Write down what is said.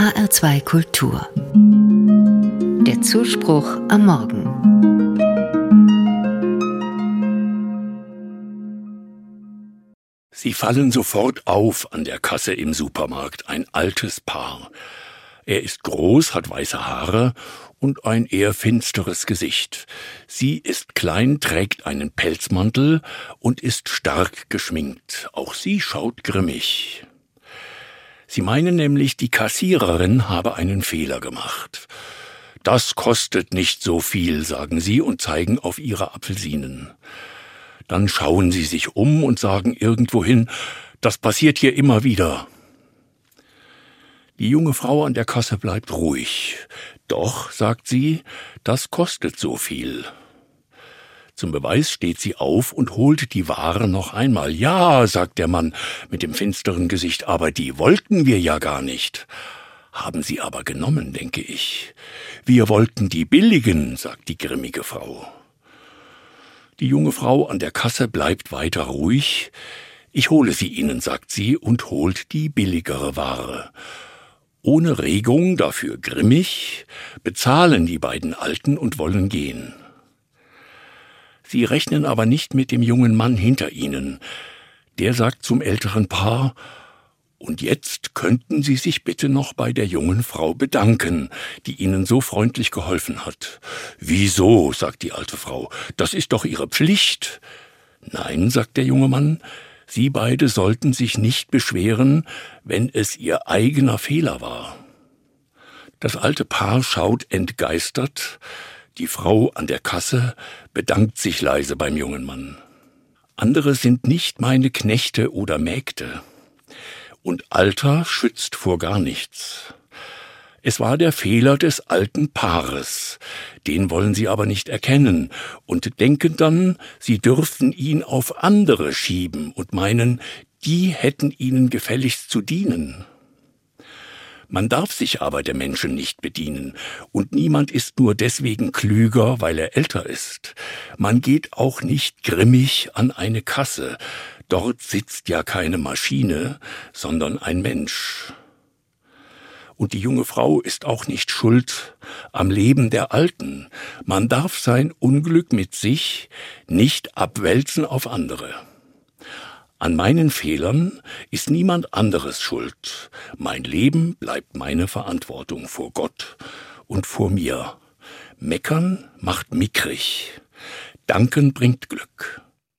HR2 Kultur. Der Zuspruch am Morgen. Sie fallen sofort auf an der Kasse im Supermarkt, ein altes Paar. Er ist groß, hat weiße Haare und ein eher finsteres Gesicht. Sie ist klein, trägt einen Pelzmantel und ist stark geschminkt. Auch sie schaut grimmig. Sie meinen nämlich, die Kassiererin habe einen Fehler gemacht. Das kostet nicht so viel, sagen sie und zeigen auf ihre Apfelsinen. Dann schauen sie sich um und sagen irgendwohin, das passiert hier immer wieder. Die junge Frau an der Kasse bleibt ruhig. Doch, sagt sie, das kostet so viel. Zum Beweis steht sie auf und holt die Ware noch einmal. Ja, sagt der Mann mit dem finsteren Gesicht, aber die wollten wir ja gar nicht. Haben sie aber genommen, denke ich. Wir wollten die billigen, sagt die grimmige Frau. Die junge Frau an der Kasse bleibt weiter ruhig. Ich hole sie Ihnen, sagt sie und holt die billigere Ware. Ohne Regung, dafür grimmig, bezahlen die beiden Alten und wollen gehen. Sie rechnen aber nicht mit dem jungen Mann hinter ihnen. Der sagt zum älteren Paar, und jetzt könnten Sie sich bitte noch bei der jungen Frau bedanken, die Ihnen so freundlich geholfen hat. Wieso? sagt die alte Frau. Das ist doch Ihre Pflicht. Nein, sagt der junge Mann, Sie beide sollten sich nicht beschweren, wenn es ihr eigener Fehler war. Das alte Paar schaut entgeistert, die Frau an der Kasse bedankt sich leise beim jungen Mann. Andere sind nicht meine Knechte oder Mägde. Und Alter schützt vor gar nichts. Es war der Fehler des alten Paares, den wollen sie aber nicht erkennen und denken dann, sie dürften ihn auf andere schieben und meinen, die hätten ihnen gefälligst zu dienen. Man darf sich aber der Menschen nicht bedienen, und niemand ist nur deswegen klüger, weil er älter ist. Man geht auch nicht grimmig an eine Kasse, dort sitzt ja keine Maschine, sondern ein Mensch und die junge Frau ist auch nicht schuld am Leben der Alten. Man darf sein Unglück mit sich nicht abwälzen auf andere. An meinen Fehlern ist niemand anderes schuld. Mein Leben bleibt meine Verantwortung vor Gott und vor mir. Meckern macht mickrig. Danken bringt Glück.